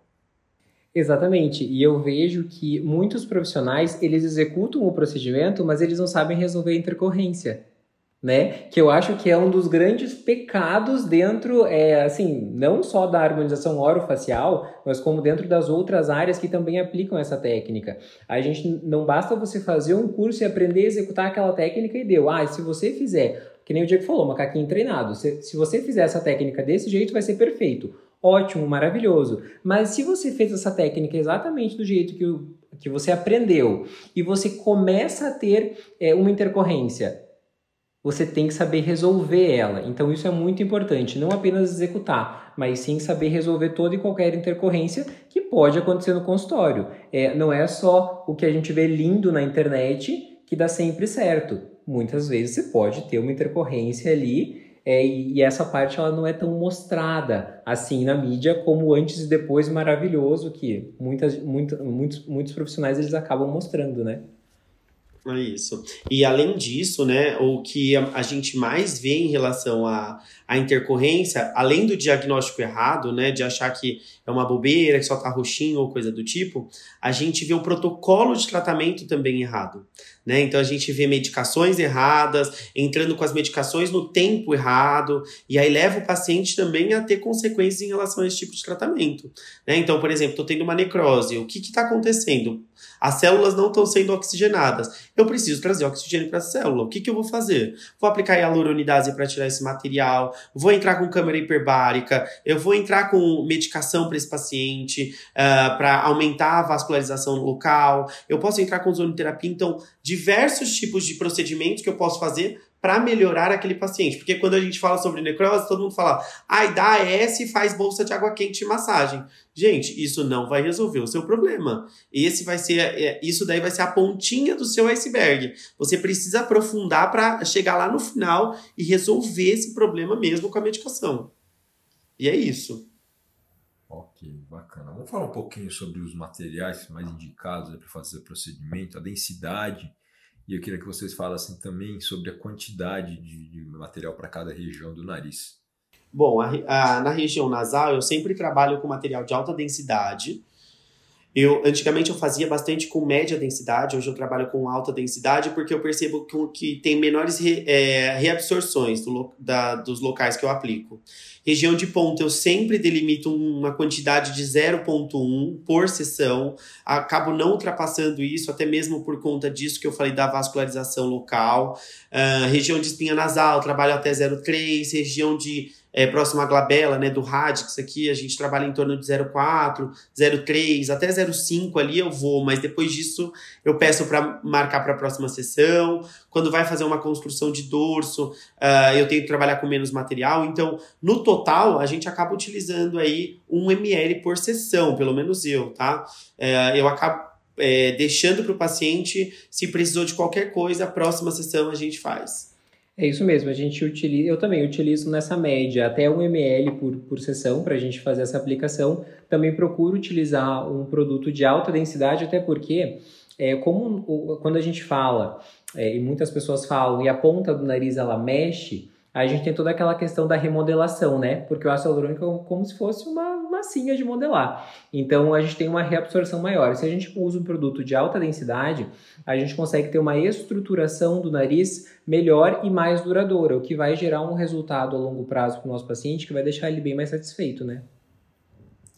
Exatamente. E eu vejo que muitos profissionais, eles executam o procedimento, mas eles não sabem resolver a intercorrência. Né? Que eu acho que é um dos grandes pecados dentro, é, assim, não só da harmonização orofacial, mas como dentro das outras áreas que também aplicam essa técnica. A gente não basta você fazer um curso e aprender a executar aquela técnica e deu. Ah, se você fizer, que nem o Diego falou, macaquinho treinado, se, se você fizer essa técnica desse jeito, vai ser perfeito ótimo, maravilhoso. Mas se você fez essa técnica exatamente do jeito que, que você aprendeu e você começa a ter é, uma intercorrência, você tem que saber resolver ela. Então isso é muito importante, não apenas executar, mas sim saber resolver toda e qualquer intercorrência que pode acontecer no consultório. É, não é só o que a gente vê lindo na internet que dá sempre certo. Muitas vezes você pode ter uma intercorrência ali é, e essa parte ela não é tão mostrada assim na mídia como antes e depois maravilhoso que muitas, muita, muitos, muitos profissionais eles acabam mostrando, né? É isso. E além disso, né, o que a, gente mais vê em relação à, à intercorrência, além do diagnóstico errado, né, de achar que é uma bobeira, que só tá roxinho ou coisa do tipo, a gente vê o protocolo de tratamento também errado. Né? Então a gente vê medicações erradas, entrando com as medicações no tempo errado, e aí leva o paciente também a ter consequências em relação a esse tipo de tratamento. Né? Então, por exemplo, estou tendo uma necrose, o que está acontecendo? As células não estão sendo oxigenadas. eu preciso trazer oxigênio para a célula. O que, que eu vou fazer? Vou aplicar hialuronidase para tirar esse material, vou entrar com câmera hiperbárica, eu vou entrar com medicação para esse paciente, uh, ah, para aumentar a vascularização local, eu posso entrar com zonoterapia. Então, diversos tipos de procedimentos que eu posso fazer para melhorar aquele paciente. Porque quando a gente fala sobre necrose, todo mundo fala, ai, dá AS e faz bolsa de água quente e massagem. Gente, isso não vai resolver o seu problema. Esse vai ser, é, isso daí vai ser a pontinha do seu iceberg. Você precisa aprofundar para chegar lá no final e resolver esse problema mesmo com a medicação. E é isso. Ok, bacana. Vamos falar um pouquinho sobre os materiais mais indicados para fazer o procedimento, a densidade e eu queria que vocês falassem também sobre a quantidade de, de material para cada região do nariz. Bom, a, a, na região nasal eu sempre trabalho com material de alta densidade. Eu antigamente eu fazia bastante com média densidade, hoje eu trabalho com alta densidade porque eu percebo que, que tem menores re, é, reabsorções do, da, dos locais que eu aplico. Região de ponta, eu sempre delimito uma quantidade de 0,1 por sessão. Acabo não ultrapassando isso, até mesmo por conta disso que eu falei da vascularização local. Uh, região de espinha nasal, trabalho até 0,3. Região de é, próximo à glabela, né, do radix aqui, a gente trabalha em torno de 0,4, 0,3, até 0,5 ali eu vou, mas depois disso eu peço para marcar para a próxima sessão. Quando vai fazer uma construção de dorso, uh, eu tenho que trabalhar com menos material. Então, no total, a gente acaba utilizando aí 1 ml por sessão, pelo menos eu, tá? Uh, eu acabo é, deixando para o paciente, se precisou de qualquer coisa, a próxima sessão a gente faz. É isso mesmo, a gente utiliza, eu também utilizo nessa média até 1 ml por, por sessão para a gente fazer essa aplicação. Também procuro utilizar um produto de alta densidade, até porque, é, como quando a gente fala, é, e muitas pessoas falam, e a ponta do nariz ela mexe, a gente tem toda aquela questão da remodelação, né? Porque o ácido hialurônico é como se fosse uma massinha de modelar. Então a gente tem uma reabsorção maior. Se a gente usa um produto de alta densidade, a gente consegue ter uma estruturação do nariz melhor e mais duradoura, o que vai gerar um resultado a longo prazo para o nosso paciente que vai deixar ele bem mais satisfeito, né?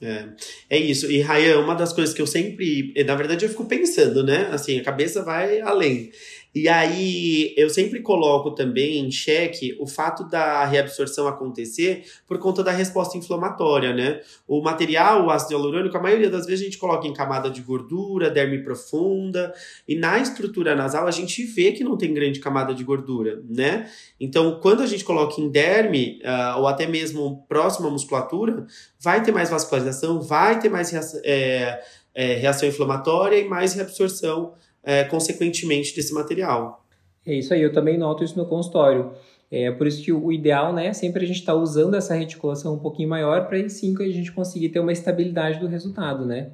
É, é isso. E Ryan, uma das coisas que eu sempre, na verdade, eu fico pensando, né? Assim, a cabeça vai além. E aí eu sempre coloco também em xeque o fato da reabsorção acontecer por conta da resposta inflamatória, né? O material, o ácido hialurônico, a maioria das vezes a gente coloca em camada de gordura, derme profunda, e na estrutura nasal a gente vê que não tem grande camada de gordura, né? Então, quando a gente coloca em derme, uh, ou até mesmo próximo à musculatura, vai ter mais vascularização, vai ter mais é, é, reação inflamatória e mais reabsorção é, consequentemente desse material. É isso aí, eu também noto isso no consultório. É por isso que o ideal, né, é sempre a gente estar tá usando essa reticulação um pouquinho maior para aí sim que a gente conseguir ter uma estabilidade do resultado, né?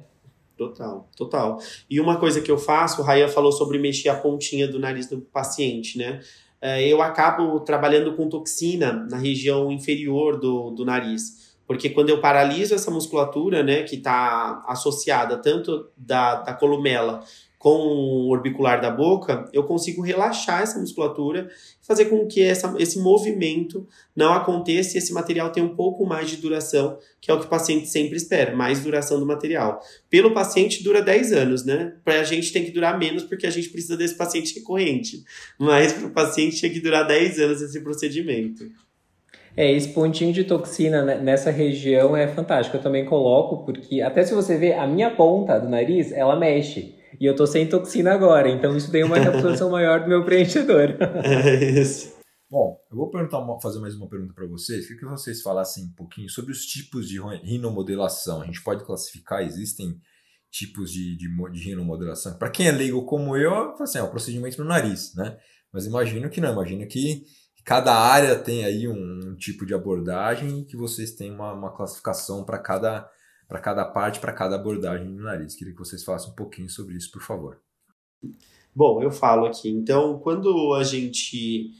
Total, total. E uma coisa que eu faço, o Raya falou sobre mexer a pontinha do nariz do paciente, né? É, eu acabo trabalhando com toxina na região inferior do, do nariz. Porque quando eu paraliso essa musculatura, né, que está associada tanto da, da columela com o orbicular da boca, eu consigo relaxar essa musculatura fazer com que essa, esse movimento não aconteça e esse material tenha um pouco mais de duração, que é o que o paciente sempre espera, mais duração do material. Pelo paciente dura 10 anos, né? Para a gente tem que durar menos porque a gente precisa desse paciente recorrente. Mas para o paciente tem que durar 10 anos esse procedimento. É, esse pontinho de toxina nessa região é fantástico. Eu também coloco, porque até se você ver a minha ponta do nariz, ela mexe. E eu tô sem toxina agora, então isso tem uma reabsorção maior do meu preenchedor. É isso. Bom, eu vou perguntar uma, fazer mais uma pergunta para vocês. Queria que vocês falassem um pouquinho sobre os tipos de rinomodelação. A gente pode classificar, existem tipos de, de, de rinomodelação. Para quem é leigo como eu, assim, é um procedimento no nariz, né? Mas imagino que não, imagino que cada área tem aí um, um tipo de abordagem e que vocês têm uma, uma classificação para cada para cada parte, para cada abordagem do nariz. Queria que vocês falassem um pouquinho sobre isso, por favor. Bom, eu falo aqui. Então, quando a gente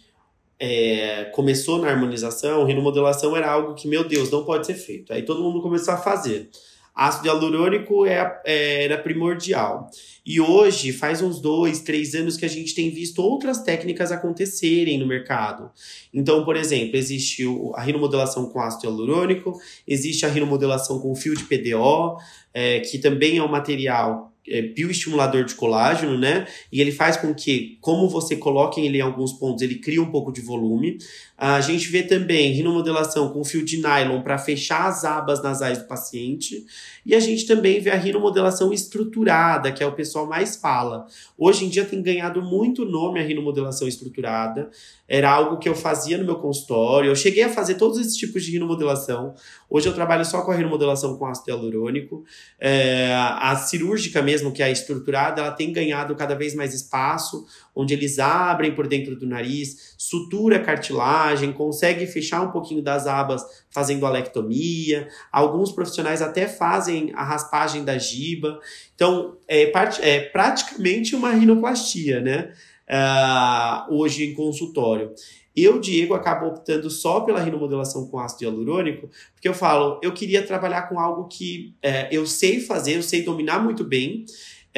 é, começou na harmonização, rinomodelação era algo que, meu Deus, não pode ser feito. Aí todo mundo começou a fazer. Ácido hialurônico é, é, era primordial. E hoje, faz uns dois, três anos que a gente tem visto outras técnicas acontecerem no mercado. Então, por exemplo, existe a rinomodelação com ácido hialurônico, existe a rinomodelação com fio de PDO, é, que também é um material é, bioestimulador de colágeno, né? E ele faz com que, como você coloque ele em alguns pontos, ele cria um pouco de volume. A gente vê também rinomodelação com fio de nylon para fechar as abas nasais do paciente. E a gente também vê a rinomodelação estruturada, que é o pessoal mais fala. Hoje em dia tem ganhado muito nome a rinomodelação estruturada. Era algo que eu fazia no meu consultório. Eu cheguei a fazer todos esses tipos de rinomodelação. Hoje eu trabalho só com a rinomodelação com ácido hialurônico. É, a cirúrgica mesmo, que é a estruturada, ela tem ganhado cada vez mais espaço, onde eles abrem por dentro do nariz, sutura cartilagem, consegue fechar um pouquinho das abas fazendo alectomia. Alguns profissionais até fazem a raspagem da giba. Então, é, é praticamente uma rinoplastia, né? uh, hoje em consultório. Eu, Diego, acabo optando só pela rinomodelação com ácido hialurônico, porque eu falo, eu queria trabalhar com algo que é, eu sei fazer, eu sei dominar muito bem,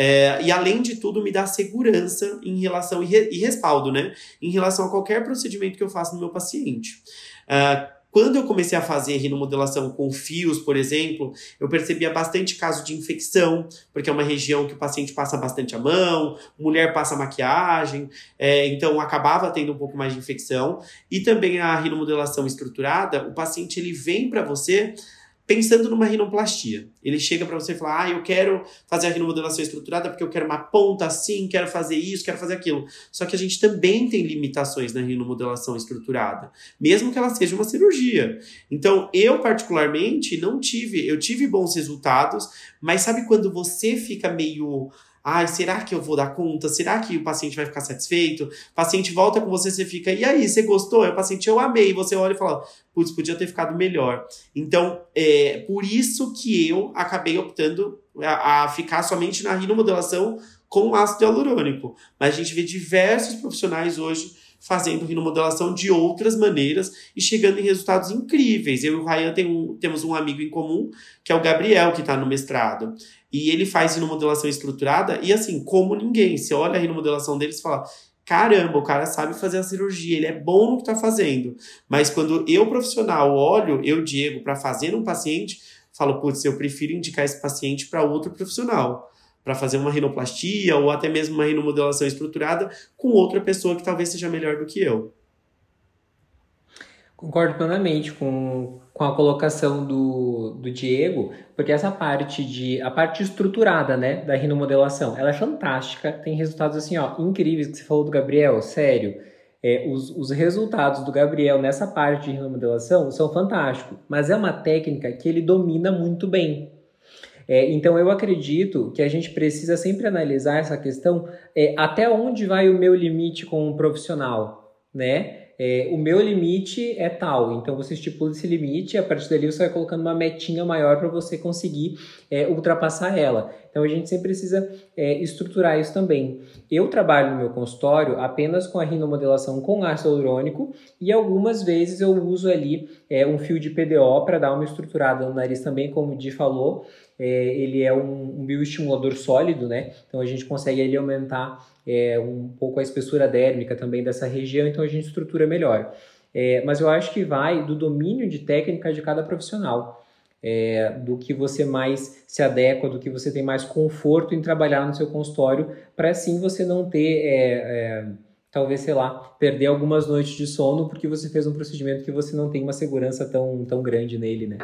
é, e além de tudo, me dá segurança em relação e, re, e, respaldo, né? Em relação a qualquer procedimento que eu faça no meu paciente. Uh, quando eu comecei a fazer rinomodelação com fios, por exemplo, eu percebia bastante caso de infecção, porque é uma região que o paciente passa bastante a mão, mulher passa maquiagem, é, então acabava tendo um pouco mais de infecção. E também a rinomodelação estruturada, o paciente ele vem para você pensando numa rinoplastia. Ele chega para você e fala: Ah, eu quero fazer a rinomodelação estruturada porque eu quero uma ponta assim, quero fazer isso, quero fazer aquilo. Só que a gente também tem limitações na rinomodelação estruturada, mesmo que ela seja uma cirurgia. Então, eu particularmente não tive, eu tive bons resultados, mas sabe quando você fica meio Ai, será que eu vou dar conta? Será que o paciente vai ficar satisfeito? O paciente volta com você, você fica, e aí, você gostou? E o paciente, eu amei. Você olha e fala, putz, podia ter ficado melhor. Então, é por isso que eu acabei optando a, a ficar somente na rinomodelação com ácido hialurônico. Mas a gente vê diversos profissionais hoje fazendo rinomodelação de outras maneiras e chegando em resultados incríveis. Eu e o Ryan tem um, temos um amigo em comum, que é o Gabriel, que está no mestrado. E ele faz rinomodelação estruturada e assim, como ninguém. Você olha a rinomodelação dele e fala, caramba, o cara sabe fazer a cirurgia, ele é bom no que está fazendo. Mas quando eu, profissional, olho, eu, Diego, para fazer um paciente, falo, putz, eu prefiro indicar esse paciente para outro profissional para fazer uma rinoplastia ou até mesmo uma rinomodelação estruturada com outra pessoa que talvez seja melhor do que eu. Concordo plenamente com, com a colocação do, do Diego, porque essa parte de a parte estruturada, né, da rinomodelação, ela é fantástica, tem resultados assim, ó, incríveis que você falou do Gabriel, sério. É, os, os resultados do Gabriel nessa parte de rinomodelação são fantásticos, mas é uma técnica que ele domina muito bem. É, então eu acredito que a gente precisa sempre analisar essa questão é, até onde vai o meu limite como profissional, né? É, o meu limite é tal, então você estipula esse limite e a partir dali você vai colocando uma metinha maior para você conseguir é, ultrapassar ela. Então a gente sempre precisa é, estruturar isso também. Eu trabalho no meu consultório apenas com a rinomodelação com ácido hialurônico e algumas vezes eu uso ali é, um fio de PDO para dar uma estruturada no nariz também, como o Di falou, é, ele é um, um, bioestimulador sólido, né? Então a gente consegue ali aumentar é, um pouco a espessura dérmica também dessa região, então a gente estrutura melhor. É, mas eu acho que vai do domínio de técnica de cada profissional. É, do que você mais se adequa, do que você tem mais conforto em trabalhar no seu consultório, para assim você não ter, é, é, talvez, sei lá, perder algumas noites de sono porque você fez um procedimento que você não tem uma segurança tão, tão grande nele, né?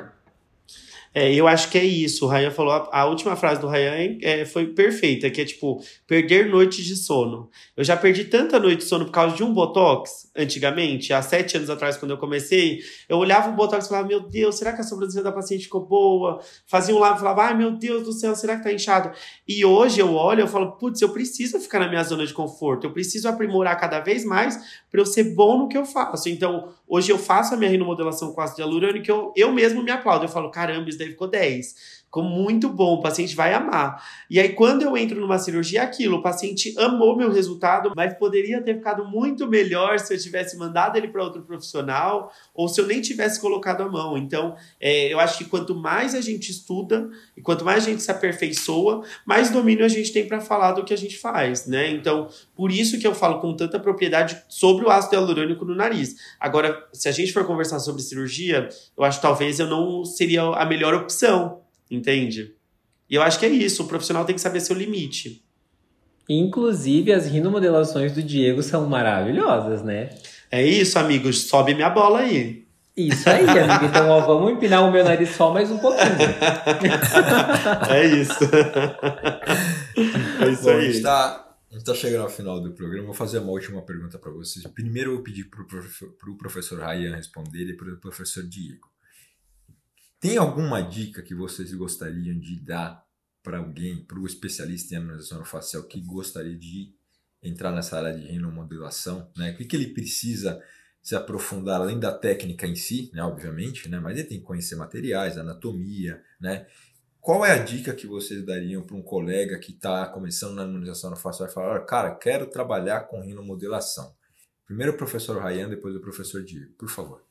É, eu acho que é isso. O Ryan falou, a, a última frase do Ryan é, foi perfeita, que é tipo, perder noites de sono. Eu já perdi tanta noite de sono por causa de um Botox, antigamente, há sete anos atrás, quando eu comecei. Eu olhava o Botox e falava, meu Deus, será que a sobrancelha da paciente ficou boa? Fazia um lado e falava, ai meu Deus do céu, será que tá inchado? E hoje eu olho e falo, putz, eu preciso ficar na minha zona de conforto, eu preciso aprimorar cada vez mais para eu ser bom no que eu faço. Então, hoje eu faço a minha rinomodelação com ácido hialurônico, eu, eu mesmo me aplaudo. Eu falo, caramba, isso daí ficou 10. Ficou muito bom, o paciente vai amar. E aí, quando eu entro numa cirurgia, é aquilo, o paciente amou meu resultado, mas poderia ter ficado muito melhor se eu tivesse mandado ele para outro profissional ou se eu nem tivesse colocado a mão. Então, é, eu acho que quanto mais a gente estuda e quanto mais a gente se aperfeiçoa, mais domínio a gente tem para falar do que a gente faz, né? Então, por isso que eu falo com tanta propriedade sobre o ácido hialurônico no nariz. Agora, se a gente for conversar sobre cirurgia, eu acho que talvez eu não seria a melhor opção entende? E eu acho que é isso, o profissional tem que saber seu limite. Inclusive, as rinomodelações do Diego são maravilhosas, né? É isso, amigos. Sobe minha bola aí. Isso aí, amigo. Então, ó, vamos empinar o meu nariz só mais um pouquinho. é isso. É isso Bom, aí. A gente, tá, a gente tá chegando ao final do programa. Vou fazer uma última pergunta para vocês. Primeiro, eu vou pedir para o professor Ryan responder e para o professor Diego. Tem alguma dica que vocês gostariam de dar para alguém, para o especialista em harmonização facial que gostaria de entrar nessa área de rinomodelação, né? O que, que ele precisa se aprofundar além da técnica em si, né? Obviamente, né? Mas ele tem que conhecer materiais, anatomia, né? Qual é a dica que vocês dariam para um colega que está começando na harmonização facial e falar, cara, quero trabalhar com rinomodelação? Primeiro o professor Ryan, depois o professor Diego, por favor.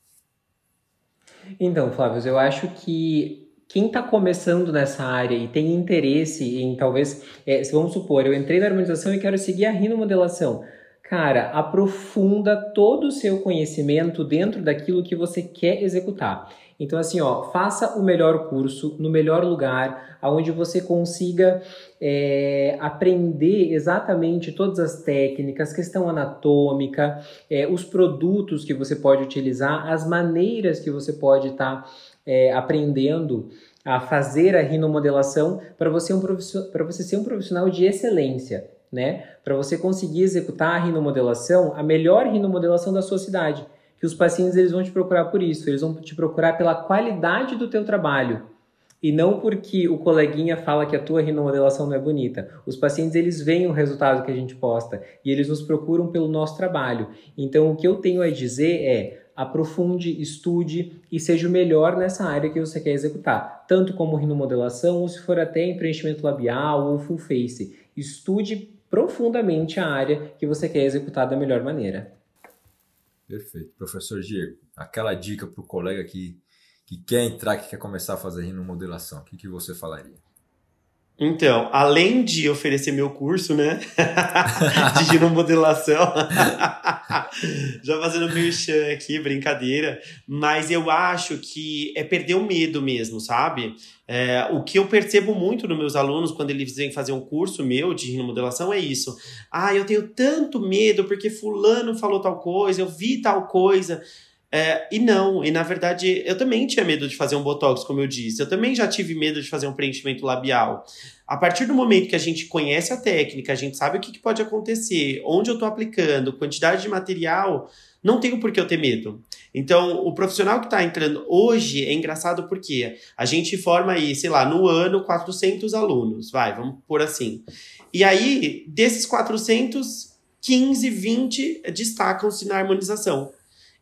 Então, Flávio, eu acho que quem está começando nessa área e tem interesse em talvez, é, vamos supor, eu entrei na harmonização e quero seguir a rinomodelação. Cara, aprofunda todo o seu conhecimento dentro daquilo que você quer executar. Então, assim, ó, faça o melhor curso no melhor lugar, aonde você consiga é, aprender exatamente todas as técnicas, questão anatômica, é, os produtos que você pode utilizar, as maneiras que você pode estar tá é, aprendendo a fazer a rinomodelação para você, um você ser um profissional de excelência, né? Para você conseguir executar a rinomodelação, a melhor rinomodelação da sua cidade. Que os pacientes eles vão te procurar por isso, eles vão te procurar pela qualidade do teu trabalho e não porque o coleguinha fala que a tua rinomodelação não é bonita. Os pacientes eles veem o resultado que a gente posta e eles nos procuram pelo nosso trabalho. Então o que eu tenho a dizer é aprofunde, estude e seja o melhor nessa área que você quer executar, tanto como rinomodelação ou se for até em preenchimento labial ou full face. Estude profundamente a área que você quer executar da melhor maneira. Perfeito. Professor Diego, aquela dica para o colega que, que quer entrar, que quer começar a fazer rinomodelação, o que, que você falaria? Então, além de oferecer meu curso, né, de ginomodelação, já fazendo merchan aqui, brincadeira, mas eu acho que é perder o medo mesmo, sabe? É, o que eu percebo muito nos meus alunos quando eles vêm fazer um curso meu de rinomodelação é isso. Ah, eu tenho tanto medo porque fulano falou tal coisa, eu vi tal coisa. É, e não, e na verdade eu também tinha medo de fazer um botox, como eu disse. Eu também já tive medo de fazer um preenchimento labial. A partir do momento que a gente conhece a técnica, a gente sabe o que, que pode acontecer, onde eu estou aplicando, quantidade de material, não tenho por que eu ter medo. Então, o profissional que está entrando hoje é engraçado porque a gente forma aí, sei lá, no ano 400 alunos, vai, vamos por assim. E aí, desses 400, 15, 20 destacam-se na harmonização.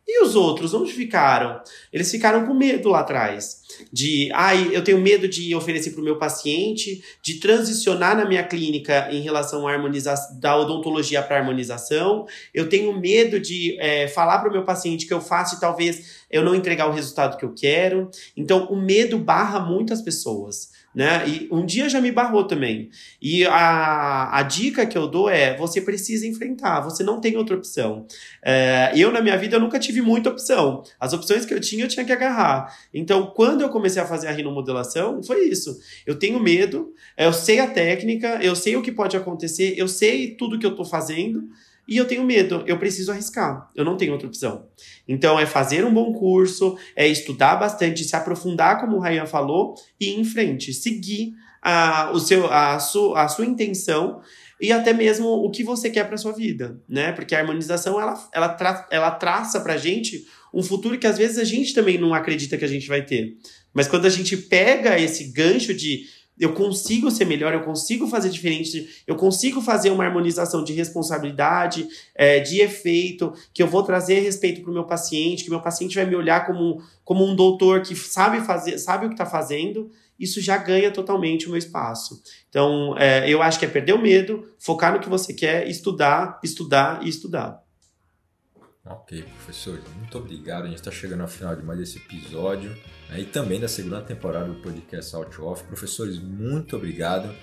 E os outros, onde ficaram? Eles ficaram com medo lá atrás. De, ai, eu tenho medo de oferecer para o meu paciente, de transicionar na minha clínica em relação à harmonização, da odontologia para harmonização. Eu tenho medo de é, falar para o meu paciente que eu faço e talvez eu não entregar o resultado que eu quero. Então, o medo barra muitas pessoas né? E um dia já me barrou também. E a, a dica que eu dou é: você precisa enfrentar, você não tem outra opção. É, eu, na minha vida, eu nunca tive muita opção. As opções que eu tinha, eu tinha que agarrar. Então, quando eu comecei a fazer a rinomodelação, foi isso. Eu tenho medo, eu sei a técnica, eu sei o que pode acontecer, eu sei tudo que eu tô fazendo. E eu tenho medo, eu preciso arriscar, eu não tenho outra opção. Então é fazer um bom curso, é estudar bastante, se aprofundar, como o Ryan falou, e ir em frente, seguir a, o seu, a, su, a sua intenção e até mesmo o que você quer para sua vida, né? Porque a harmonização ela, ela, tra, ela traça pra gente um futuro que às vezes a gente também não acredita que a gente vai ter. Mas quando a gente pega esse gancho de eu consigo ser melhor, eu consigo fazer diferente, eu consigo fazer uma harmonização de responsabilidade, é, de efeito, que eu vou trazer respeito para o meu paciente, que meu paciente vai me olhar como, como um doutor que sabe fazer, sabe o que está fazendo, isso já ganha totalmente o meu espaço. Então, é, eu acho que é perder o medo, focar no que você quer, estudar, estudar e estudar. Ok, professor, muito obrigado. A gente está chegando ao final de mais esse episódio né, e também da segunda temporada do podcast Out Off. Professores, muito obrigado.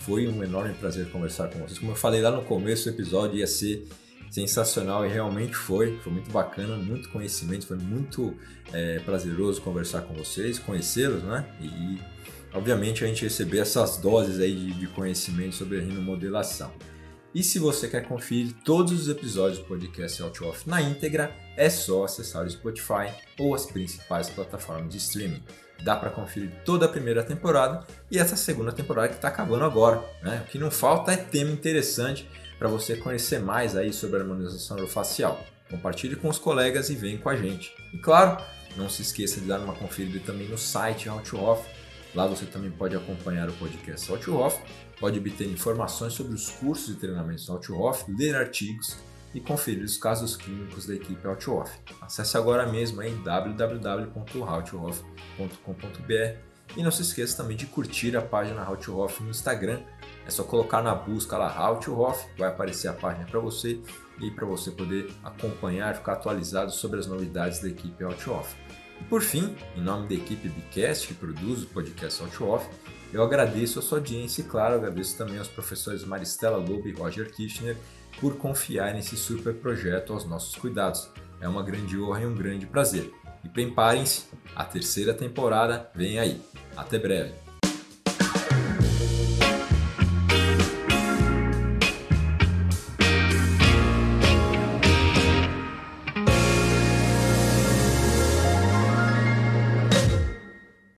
Foi um enorme prazer conversar com vocês. Como eu falei lá no começo, o episódio ia ser sensacional e realmente foi. Foi muito bacana, muito conhecimento, foi muito é, prazeroso conversar com vocês, conhecê-los, né? E obviamente, a gente receber essas doses aí de, de conhecimento sobre a rinomodelação. E se você quer conferir todos os episódios do podcast Out Off na íntegra, é só acessar o Spotify ou as principais plataformas de streaming. Dá para conferir toda a primeira temporada e essa segunda temporada que está acabando agora. Né? O que não falta é tema interessante para você conhecer mais aí sobre a harmonização orofacial. Compartilhe com os colegas e venha com a gente. E claro, não se esqueça de dar uma conferida também no site to Off. Lá você também pode acompanhar o podcast to Off, pode obter informações sobre os cursos e treinamentos How to Off, ler artigos e conferir os casos clínicos da equipe Outooff. Acesse agora mesmo em www.outooff.com.br e não se esqueça também de curtir a página Outooff no Instagram. É só colocar na busca lá Outooff, vai aparecer a página para você e para você poder acompanhar, ficar atualizado sobre as novidades da equipe Outooff. E por fim, em nome da equipe Bicast, que produz o podcast Outooff, eu agradeço a sua audiência e, claro, agradeço também aos professores Maristela Lobo e Roger Kirchner por confiar nesse super projeto aos nossos cuidados. É uma grande honra e um grande prazer. E preparem-se, a terceira temporada vem aí. Até breve!